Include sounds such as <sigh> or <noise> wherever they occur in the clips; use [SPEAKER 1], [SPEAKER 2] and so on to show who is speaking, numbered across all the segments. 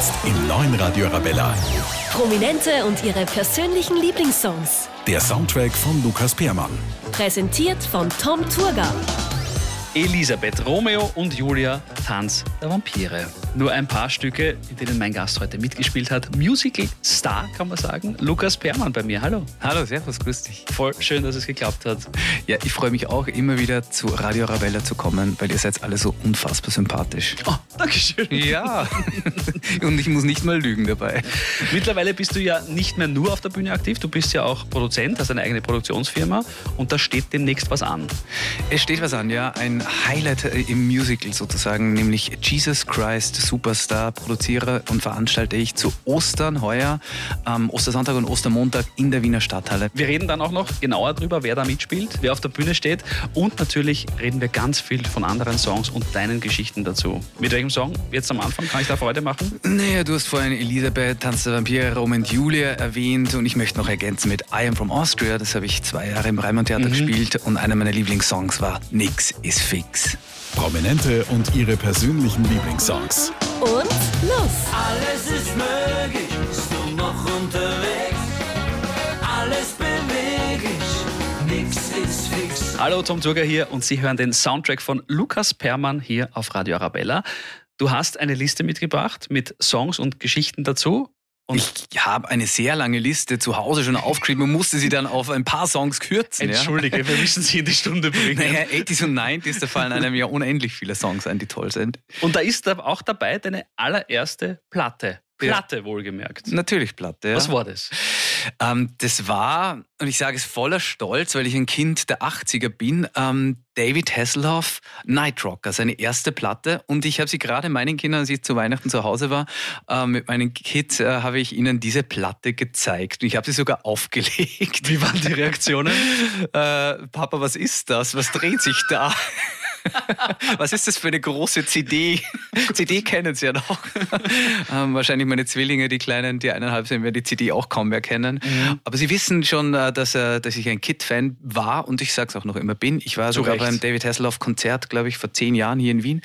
[SPEAKER 1] Jetzt im neuen Radio Arabella.
[SPEAKER 2] Prominente und ihre persönlichen Lieblingssongs.
[SPEAKER 1] Der Soundtrack von Lukas Peermann.
[SPEAKER 2] Präsentiert von Tom Turga.
[SPEAKER 3] Elisabeth, Romeo und Julia, Tanz der Vampire. Nur ein paar Stücke, in denen mein Gast heute mitgespielt hat. Musical Star, kann man sagen. Lukas Permann bei mir. Hallo.
[SPEAKER 4] Hallo, servus, grüß dich.
[SPEAKER 3] Voll schön, dass es geklappt hat.
[SPEAKER 4] Ja, ich freue mich auch immer wieder zu Radio Arabella zu kommen, weil ihr seid alle so unfassbar sympathisch.
[SPEAKER 3] Oh, Dankeschön.
[SPEAKER 4] Ja, <laughs> und ich muss nicht mal lügen dabei.
[SPEAKER 3] Mittlerweile bist du ja nicht mehr nur auf der Bühne aktiv, du bist ja auch Produzent, hast eine eigene Produktionsfirma und da steht demnächst was an.
[SPEAKER 4] Es steht was an, ja. Ein Highlight äh, im Musical sozusagen, nämlich Jesus Christ Superstar, produziere und veranstalte ich zu Ostern heuer, am Ostersonntag und Ostermontag in der Wiener Stadthalle.
[SPEAKER 3] Wir reden dann auch noch genauer darüber, wer da mitspielt, wer auf der Bühne steht und natürlich reden wir ganz viel von anderen Songs und deinen Geschichten dazu. Mit welchem Song jetzt am Anfang kann ich da Freude machen?
[SPEAKER 4] Naja, du hast vorhin Elisabeth, Tanz der Vampire, Rom und Julia erwähnt und ich möchte noch ergänzen mit I Am From Austria, das habe ich zwei Jahre im Reimann Theater
[SPEAKER 3] Mhm.
[SPEAKER 4] gespielt und einer meiner Lieblingssongs war Nix ist fix.
[SPEAKER 1] Prominente und ihre persönlichen Lieblingssongs.
[SPEAKER 2] Und los!
[SPEAKER 5] Alles ist möglich, bist du noch unterwegs? Alles beweglich, nix ist fix.
[SPEAKER 3] Hallo, Tom Turger hier und Sie hören den Soundtrack von Lukas Permann hier auf Radio Arabella. Du hast eine Liste mitgebracht mit Songs und Geschichten dazu. Und
[SPEAKER 4] Ich habe eine sehr lange Liste zu Hause schon aufgeschrieben und musste sie dann auf ein paar Songs kürzen.
[SPEAKER 3] Entschuldige, wir müssen Sie in die Stunde
[SPEAKER 4] Ja?
[SPEAKER 3] bringen.
[SPEAKER 4] Naja, 80s und 90s, da fallen einem ja unendlich viele Songs ein, die toll sind.
[SPEAKER 3] Und da ist auch dabei deine allererste Platte.
[SPEAKER 4] Ja.
[SPEAKER 3] Platte wohlgemerkt.
[SPEAKER 4] Natürlich Platte. Ja.
[SPEAKER 3] Was war das?
[SPEAKER 4] Ähm, das war, und ich sage es voller Stolz, weil ich ein Kind der 80er bin, ähm, David Hasselhoff, Night Rocker, seine erste Platte. Und ich habe sie gerade meinen Kindern, als ich zu Weihnachten zu Hause war, äh, mit meinen Kids, äh, habe ich ihnen diese Platte gezeigt. Und ich habe sie sogar <laughs> aufgelegt.
[SPEAKER 3] Wie waren die Reaktionen?
[SPEAKER 4] Äh, Papa, was ist das? Was dreht sich da? <laughs> Was ist das für eine große CD? <laughs> CD kennen sie ja noch. <laughs> ähm, wahrscheinlich meine Zwillinge, die Kleinen, die eineinhalb sind, werden die CD auch kaum mehr kennen. Aber sie wissen schon, äh, dass, äh, dass ich ein Kid-Fan war und ich sage es auch noch immer bin. Ich war sogar beim David Hasselhoff-Konzert, glaube ich, vor zehn Jahren hier in Wien.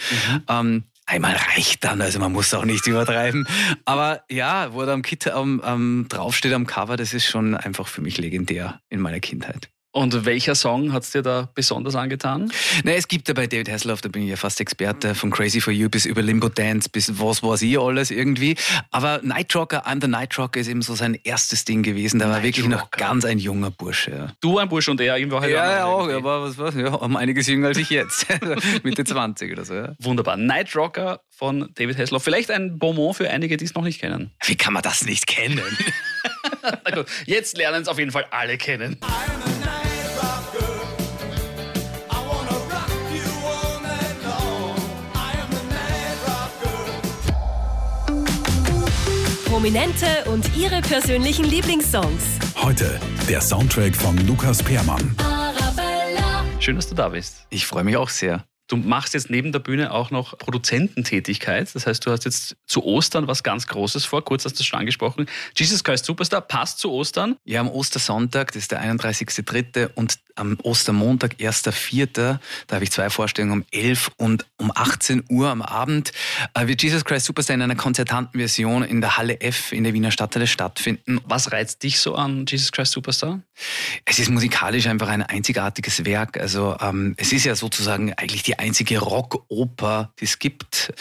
[SPEAKER 4] Ähm, Einmal reicht dann, also man muss auch nicht übertreiben. Aber ja, wo er am Kit am, am, draufsteht am Cover, das ist schon einfach für mich legendär in meiner Kindheit.
[SPEAKER 3] Und welcher Song hat es dir da besonders angetan?
[SPEAKER 4] Na, es gibt ja bei David Hasselhoff, da bin ich ja fast Experte, von Crazy for You bis über Limbo Dance bis was weiß ich alles irgendwie. Aber Night Rocker, I'm the Night Rocker ist eben so sein erstes Ding gewesen. Da war
[SPEAKER 3] Night
[SPEAKER 4] wirklich noch
[SPEAKER 3] Rocker.
[SPEAKER 4] ganz ein junger Bursche. Ja.
[SPEAKER 3] Du ein Bursch und er irgendwo halt
[SPEAKER 4] Ja, ja, auch, aber was was, ja, um einiges jünger als ich jetzt. <laughs> Mitte 20 oder so. Ja.
[SPEAKER 3] Wunderbar. Night Rocker von David Hasselhoff. Vielleicht ein Bonbon für einige, die es noch nicht kennen.
[SPEAKER 4] Wie kann man das nicht kennen? <laughs>
[SPEAKER 3] Na gut, jetzt lernen es auf jeden Fall alle kennen.
[SPEAKER 2] Prominente und ihre persönlichen Lieblingssongs.
[SPEAKER 1] Heute der Soundtrack von Lukas Peermann.
[SPEAKER 3] Schön, dass du da bist.
[SPEAKER 4] Ich freue mich auch sehr.
[SPEAKER 3] Du machst jetzt neben der Bühne auch noch Produzententätigkeit. Das heißt, du hast jetzt zu Ostern was ganz Großes vor. Kurz hast du es schon angesprochen. Jesus Christ Superstar passt zu Ostern.
[SPEAKER 4] Ja, am Ostersonntag, das ist der 31.3. und am Ostermontag, 1.4., da habe ich zwei Vorstellungen um 11 und um 18 Uhr am Abend, äh, wird Jesus Christ Superstar in einer konzertanten Version in der Halle F in der Wiener Stadthalle stattfinden.
[SPEAKER 3] Was reizt dich so an Jesus Christ Superstar?
[SPEAKER 4] Es ist musikalisch einfach ein einzigartiges Werk. Also ähm, es ist ja sozusagen eigentlich die einzige Rockoper, die es gibt.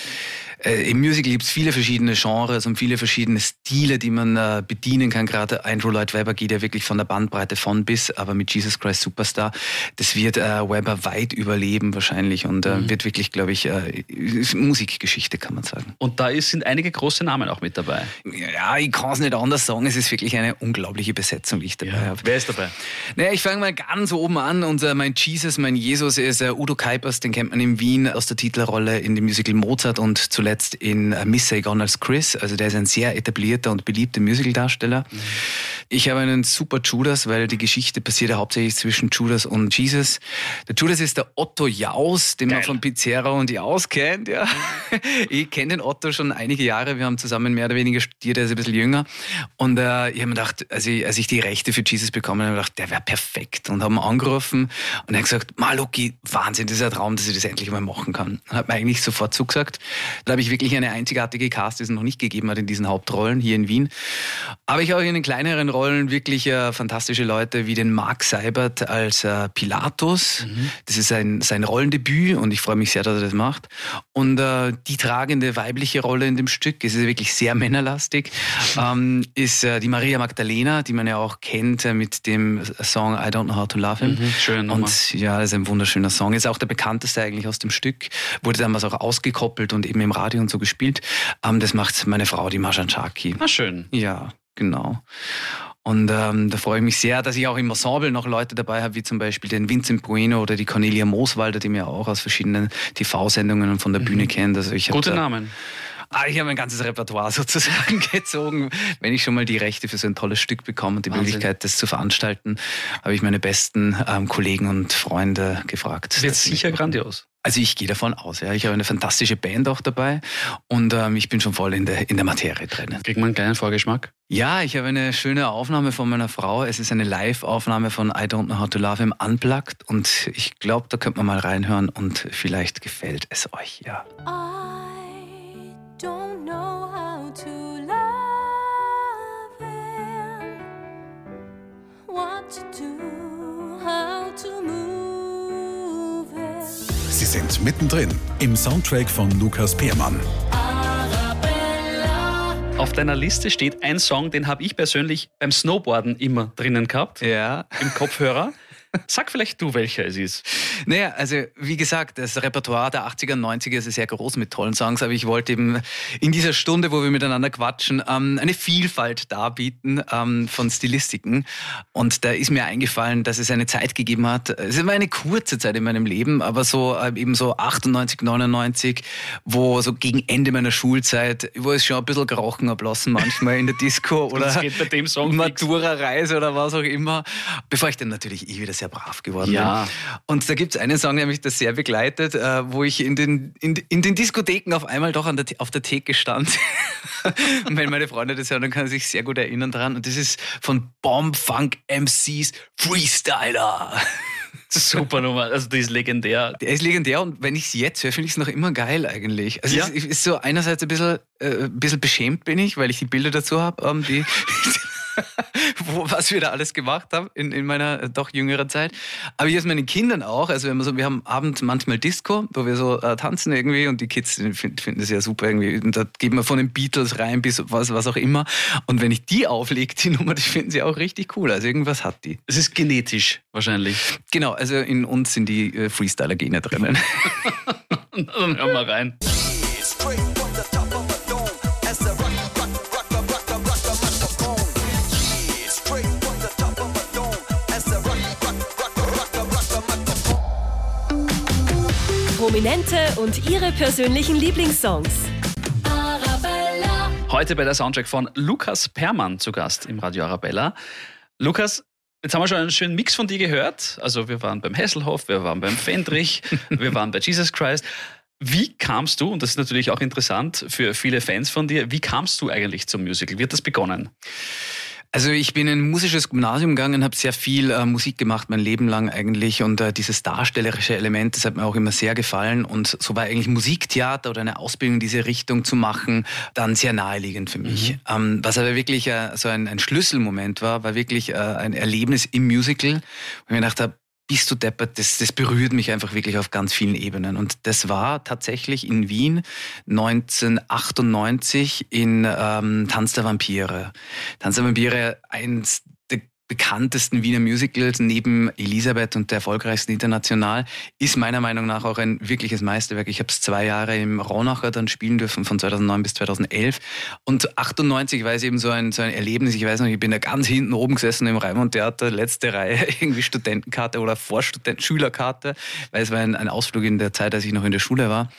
[SPEAKER 4] Äh, Im Musical gibt es viele verschiedene Genres und viele verschiedene Stile, die man äh, bedienen kann. Gerade Andrew Lloyd Webber geht ja wirklich von der Bandbreite von bis, aber mit Jesus Christ Superstar, das wird äh, Webber weit überleben wahrscheinlich und äh, wird wirklich, glaube ich, äh, Musikgeschichte, kann man sagen.
[SPEAKER 3] Und da ist, sind einige große Namen auch mit dabei.
[SPEAKER 4] Ja, ich kann es nicht anders sagen. Es ist wirklich eine unglaubliche Besetzung, die ich dabei habe.
[SPEAKER 3] Wer ist dabei?
[SPEAKER 4] Naja, ich fange mal ganz oben an. Unser, mein Jesus, mein Jesus ist äh, Udo Kuipers, den kennt man in Wien aus der Titelrolle in dem Musical Mozart und zuletzt in äh, Miss Saigon als Chris. Also der ist ein sehr etablierter und beliebter Musicaldarsteller. Ich habe einen super Judas, weil die Geschichte passiert ja hauptsächlich zwischen Judas und Jesus. Der Judas ist der Otto Jaus, den man
[SPEAKER 3] Geil.
[SPEAKER 4] von Pizarro und Jaus kennt. Ja. <laughs> Ich kenne den Otto schon einige Jahre. Wir haben zusammen mehr oder weniger studiert, er ist ein bisschen jünger. Und äh, ich habe mir gedacht, als ich, als ich die Rechte für Jesus bekommen habe, habe ich gedacht, der wäre perfekt. Und haben angerufen und er hat gesagt, Maluki, Wahnsinn, das ist ein Traum, dass ich das endlich mal machen kann. Und hat mir eigentlich sofort zugesagt. Dann habe ich, wirklich eine einzigartige Cast, die es noch nicht gegeben hat in diesen Hauptrollen hier in Wien. Aber ich habe auch in den kleineren Rollen wirklich äh, fantastische Leute wie den Mark Seibert als äh, Pilatus. Das ist sein, sein Rollendebüt und ich freue mich sehr, dass er das macht. Und äh, die tragende weibliche Rolle in dem Stück, es ist wirklich sehr <laughs> männerlastig, ähm, ist äh, die Maria Magdalena, die man ja auch kennt äh, mit dem Song I Don't Know How to Love Him.
[SPEAKER 3] schöne Nummer.
[SPEAKER 4] Und ja, das ist ein wunderschöner Song. Ist auch der bekannteste eigentlich aus dem Stück. Wurde damals auch ausgekoppelt und eben im Radio und so gespielt. Ähm, das macht meine Frau, die Marjan Chaki.
[SPEAKER 3] Ah, schön.
[SPEAKER 4] Ja, genau. Und ähm, da freue ich mich sehr, dass ich auch im Ensemble noch Leute dabei habe, wie zum Beispiel den Vincent Bueno oder die Cornelia Mooswalder, die mir auch aus verschiedenen TV-Sendungen und von der Bühne kennt. Also ich
[SPEAKER 3] Gute
[SPEAKER 4] da,
[SPEAKER 3] Namen.
[SPEAKER 4] Ah, ich habe ein ganzes Repertoire <laughs> sozusagen gezogen. Wenn ich schon mal die Rechte für so ein tolles Stück bekomme und die
[SPEAKER 3] Wahnsinn.
[SPEAKER 4] Möglichkeit, das zu veranstalten, habe ich meine besten ähm, Kollegen und Freunde gefragt.
[SPEAKER 3] Wird sicher grandios.
[SPEAKER 4] Also ich gehe davon aus, ja. Ich habe eine fantastische Band auch dabei und ähm, ich bin schon voll in der, in der Materie drinnen.
[SPEAKER 3] Kriegt man einen kleinen Vorgeschmack?
[SPEAKER 4] Ja, ich habe eine schöne Aufnahme von meiner Frau. Es ist eine Live-Aufnahme von I Don't Know How to Love Him Unplugged und ich glaube, da könnte man mal reinhören und vielleicht gefällt es euch, ja.
[SPEAKER 6] I don't know how to love him, what to do, how to move him.
[SPEAKER 1] Sie sind mittendrin im Soundtrack von Lukas Peermann.
[SPEAKER 3] Auf deiner Liste steht ein Song, den habe ich persönlich beim Snowboarden immer drinnen gehabt,
[SPEAKER 4] Ja.
[SPEAKER 3] im Kopfhörer. Sag vielleicht du, welcher es ist.
[SPEAKER 4] Naja, also wie gesagt, das Repertoire der 80er und 90er ist sehr groß mit tollen Songs, aber ich wollte eben in dieser Stunde, wo wir miteinander quatschen, ähm, eine Vielfalt darbieten ähm, von Stilistiken. Und da ist mir eingefallen, dass es eine Zeit gegeben hat, es war eine kurze Zeit in meinem Leben, aber so äh, eben so 98, 99, wo so gegen Ende meiner Schulzeit, wo es schon ein bisschen gerochen ablassen manchmal in der Disco <laughs> oder. Matura-Reise oder was auch immer, bevor ich dann natürlich eh wieder sehr brav geworden
[SPEAKER 3] Ja.
[SPEAKER 4] bin. Und da gibt es einen Song, der mich das sehr begleitet, äh, wo ich in den, in, in den Diskotheken auf einmal doch an der, auf der Theke stand. Und <laughs> wenn meine Freunde das hören, dann kann sie sich sehr gut erinnern dran. Und das ist von Bomb Funk MCs Freestyler.
[SPEAKER 3] Super Nummer, also die ist legendär.
[SPEAKER 4] Der ist legendär und wenn ich es jetzt höre, finde ich es noch immer geil eigentlich. Also
[SPEAKER 3] Ja.
[SPEAKER 4] es ist so einerseits ein bisschen, äh, ein bisschen beschämt bin ich, weil ich die Bilder dazu habe, ähm, die <laughs> <laughs> wo, was wir da alles gemacht haben in, in meiner äh, doch jüngeren Zeit. Aber ist meinen Kindern auch. Also wenn wir so, wir haben abends manchmal Disco, wo wir so äh, tanzen irgendwie und die Kids finden, finden das ja super irgendwie. Und da geben wir von den Beatles rein bis was, was auch immer. Und wenn ich die auflege, die <laughs> Nummer, die finden sie auch richtig cool. Also irgendwas hat die.
[SPEAKER 3] Es ist genetisch wahrscheinlich.
[SPEAKER 4] Genau, also in uns sind die äh, Freestyler-Gene drinnen. <laughs>
[SPEAKER 3] Dann hören wir rein.
[SPEAKER 2] Prominente und ihre persönlichen Lieblingssongs.
[SPEAKER 6] Arabella,
[SPEAKER 3] Heute bei der Soundtrack von Lukas Permann zu Gast im Radio Arabella. Lukas, jetzt haben wir schon einen schönen Mix von dir gehört. Also wir waren beim Hesselhoff, wir waren beim Fendrich, <laughs> wir waren bei Jesus Christ. Wie kamst du, und das ist natürlich auch interessant für viele Fans von dir, wie kamst du eigentlich zum Musical? Wie hat das begonnen?
[SPEAKER 4] Also ich bin in ein musisches Gymnasium gegangen, habe sehr viel äh, Musik gemacht, mein Leben lang eigentlich. Und äh, dieses darstellerische Element, das hat mir auch immer sehr gefallen. Und so war eigentlich Musiktheater oder eine Ausbildung in diese Richtung zu machen, dann sehr naheliegend für mich. Ähm, was aber wirklich äh, so ein, ein Schlüsselmoment war, war wirklich äh, ein Erlebnis im Musical, wo ich mir gedacht habe, bist du deppert, das, das berührt mich einfach wirklich auf ganz vielen Ebenen. Und das war tatsächlich in Wien 1998 in ähm, Tanz der Vampire. Tanz der Vampire, eins bekanntesten Wiener Musicals neben Elisabeth und der erfolgreichsten international, ist meiner Meinung nach auch ein wirkliches Meisterwerk. Ich habe es zwei Jahre im Raunacher dann spielen dürfen, von 2009 bis 2011. Und 98 war es eben so ein, so ein Erlebnis. Ich weiß noch, ich bin da ganz hinten oben gesessen im Raimund Theater, letzte Reihe, <laughs> irgendwie Studentenkarte oder Vorstudent Schülerkarte, weil es war ein, ein Ausflug in der Zeit, als ich noch in der Schule war.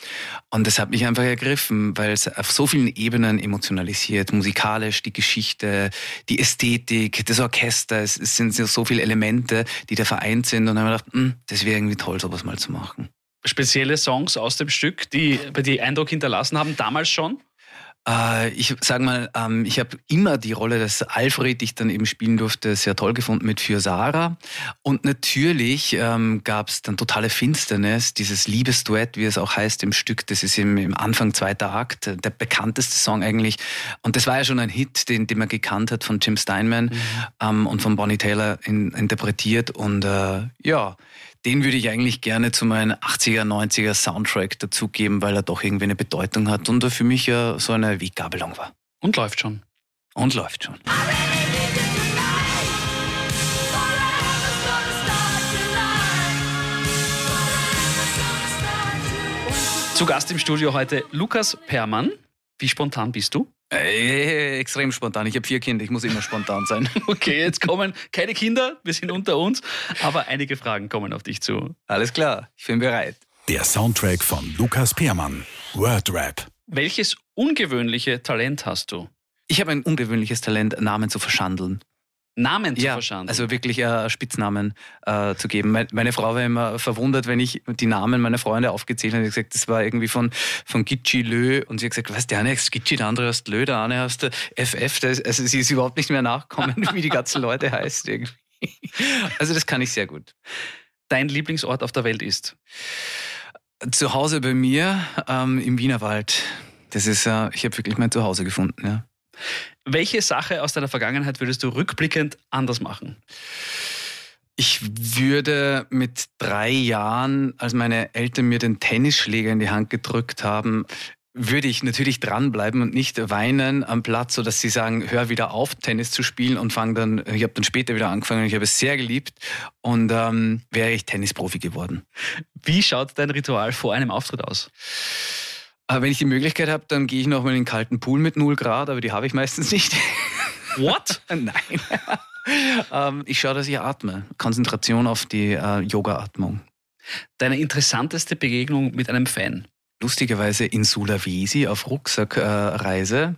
[SPEAKER 4] Und das hat mich einfach ergriffen, weil es auf so vielen Ebenen emotionalisiert, musikalisch, die Geschichte, die Ästhetik, das Orchester, es, sind so viele Elemente, die da vereint sind. Und dann habe ich gedacht, "Hm, das wäre irgendwie toll, sowas mal zu machen.
[SPEAKER 3] Spezielle Songs aus dem Stück, die bei dir Eindruck hinterlassen haben, damals schon?
[SPEAKER 4] Äh, ich sag mal, ähm, ich habe immer die Rolle des Alfred, die ich dann eben spielen durfte, sehr toll gefunden mit Für Sarah. Und natürlich ähm, gab es dann totale Finsternis, dieses Liebesduett, wie es auch heißt im Stück. Das ist im, im Anfang zweiter Akt, der bekannteste Song eigentlich. Und das war ja schon ein Hit, den, den man gekannt hat von Jim Steinman ähm, und von Bonnie Taylor in, interpretiert. Und äh, ja, den würde ich eigentlich gerne zu meinem 80er, 90er Soundtrack dazugeben, weil er doch irgendwie eine Bedeutung hat und er für mich ja so eine Weggabelung war.
[SPEAKER 3] Und läuft schon.
[SPEAKER 4] Und läuft schon.
[SPEAKER 3] Zu Gast im Studio heute Lukas Permann. Wie spontan bist du?
[SPEAKER 4] Äh, extrem spontan. Ich habe vier Kinder, ich muss immer spontan sein. <laughs>
[SPEAKER 3] Okay, jetzt kommen keine Kinder, wir sind unter uns, aber einige Fragen kommen auf dich zu.
[SPEAKER 4] Alles klar, ich bin bereit.
[SPEAKER 1] Der Soundtrack von Lukas Peermann. Wordrap.
[SPEAKER 3] Welches ungewöhnliche Talent hast du?
[SPEAKER 4] Ich habe ein ungewöhnliches Talent, Namen zu verschandeln.
[SPEAKER 3] Namen zu
[SPEAKER 4] ja,
[SPEAKER 3] verschandeln.
[SPEAKER 4] also wirklich äh, Spitznamen äh, zu geben. Meine, meine Frau war immer verwundert, wenn ich die Namen meiner Freunde aufgezählt habe. Sie hat gesagt, das war irgendwie von, von Gitschi Lö. Und sie hat gesagt, was, der eine heißt Gitschi, der andere heißt Lö, der eine heißt FF. Das, also sie ist überhaupt nicht mehr nachkommen, <laughs> wie die ganzen Leute heißen irgendwie. Also das kann ich sehr gut.
[SPEAKER 3] Dein Lieblingsort auf der Welt ist?
[SPEAKER 4] Zu Hause bei mir ähm, im Wienerwald. Das ist, äh, ich habe wirklich mein Zuhause gefunden, ja.
[SPEAKER 3] Welche Sache aus deiner Vergangenheit würdest du rückblickend anders machen?
[SPEAKER 4] Ich würde mit drei Jahren, als meine Eltern mir den Tennisschläger in die Hand gedrückt haben, würde ich natürlich dranbleiben und nicht weinen am Platz, sodass sie sagen, hör wieder auf, Tennis zu spielen und fang dann, ich habe dann später wieder angefangen ich habe es sehr geliebt und ähm, wäre ich Tennisprofi geworden.
[SPEAKER 3] Wie schaut dein Ritual vor einem Auftritt aus?
[SPEAKER 4] Aber wenn ich die Möglichkeit habe, dann gehe ich noch mal in den kalten Pool mit 0 Grad, aber die habe ich meistens nicht. <laughs>
[SPEAKER 3] What?
[SPEAKER 4] Nein. <laughs> ähm, ich schaue, dass ich atme. Konzentration auf die äh, Yoga-Atmung.
[SPEAKER 3] Deine interessanteste Begegnung mit einem Fan?
[SPEAKER 4] lustigerweise in Sulawesi auf Rucksackreise.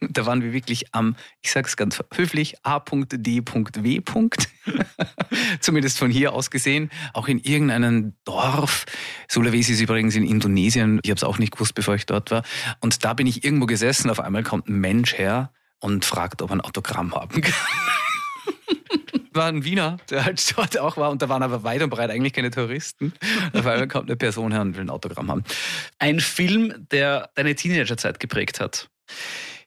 [SPEAKER 4] <laughs> da waren wir wirklich am, ich sage es ganz höflich, A.D.W. <laughs> Zumindest von hier aus gesehen. Auch in irgendeinem Dorf. Sulawesi ist übrigens in Indonesien. Ich habe es auch nicht gewusst, bevor ich dort war. Und da bin ich irgendwo gesessen. Auf einmal kommt ein Mensch her und fragt, ob er ein Autogramm haben kann <laughs> war ein Wiener, der halt dort auch war. Und da waren aber weit und breit eigentlich keine Touristen. Auf einmal kommt eine Person her und will ein Autogramm haben.
[SPEAKER 3] Ein Film, der deine Teenagerzeit geprägt hat?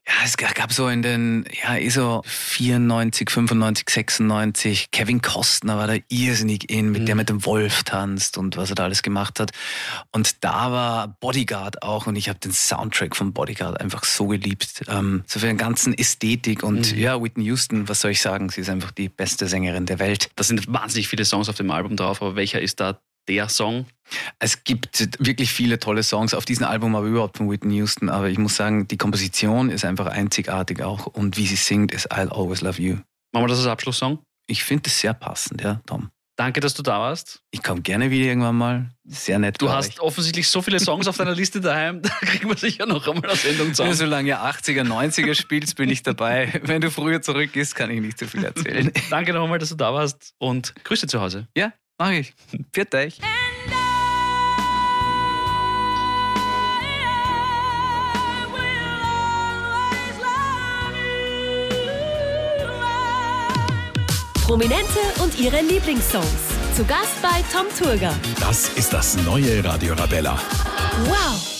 [SPEAKER 4] Ja, es gab so in den, ja, eh so 94, 95, 96. Kevin Costner war da irrsinnig in, mit der mit dem Wolf tanzt und was er da alles gemacht hat. Und da war Bodyguard auch und ich habe den Soundtrack von Bodyguard einfach so geliebt. Ähm, so für den ganzen Ästhetik und ja, Whitney Houston, was soll ich sagen? Sie ist einfach die beste Sängerin der Welt.
[SPEAKER 3] Da sind wahnsinnig viele Songs auf dem Album drauf, aber welcher ist da der Song?
[SPEAKER 4] Es gibt wirklich viele tolle Songs auf diesem Album, aber überhaupt von Whitney Houston. Aber ich muss sagen, die Komposition ist einfach einzigartig auch und wie sie singt, ist I'll Always Love You.
[SPEAKER 3] Machen wir das als Abschlusssong?
[SPEAKER 4] Ich finde es sehr passend, ja, Tom.
[SPEAKER 3] Danke, dass du da warst.
[SPEAKER 4] Ich komme gerne wieder irgendwann mal. Sehr nett.
[SPEAKER 3] Du hast
[SPEAKER 4] ich.
[SPEAKER 3] offensichtlich so viele Songs auf deiner Liste daheim, <laughs> da kriegen wir sicher noch einmal eine Sendung
[SPEAKER 4] Wenn du
[SPEAKER 3] zusammen.
[SPEAKER 4] so lange 80er, 90er spielst, bin ich dabei. <laughs> Wenn du früher zurückgehst, kann ich nicht so viel erzählen.
[SPEAKER 3] Danke noch einmal, dass du da warst und Grüße zu Hause.
[SPEAKER 4] Ja, mache ich. <laughs> Viert euch.
[SPEAKER 2] Prominente und ihre Lieblingssongs. Zu Gast bei Tom Turger.
[SPEAKER 1] Das ist das neue Radio Rabella.
[SPEAKER 2] Wow!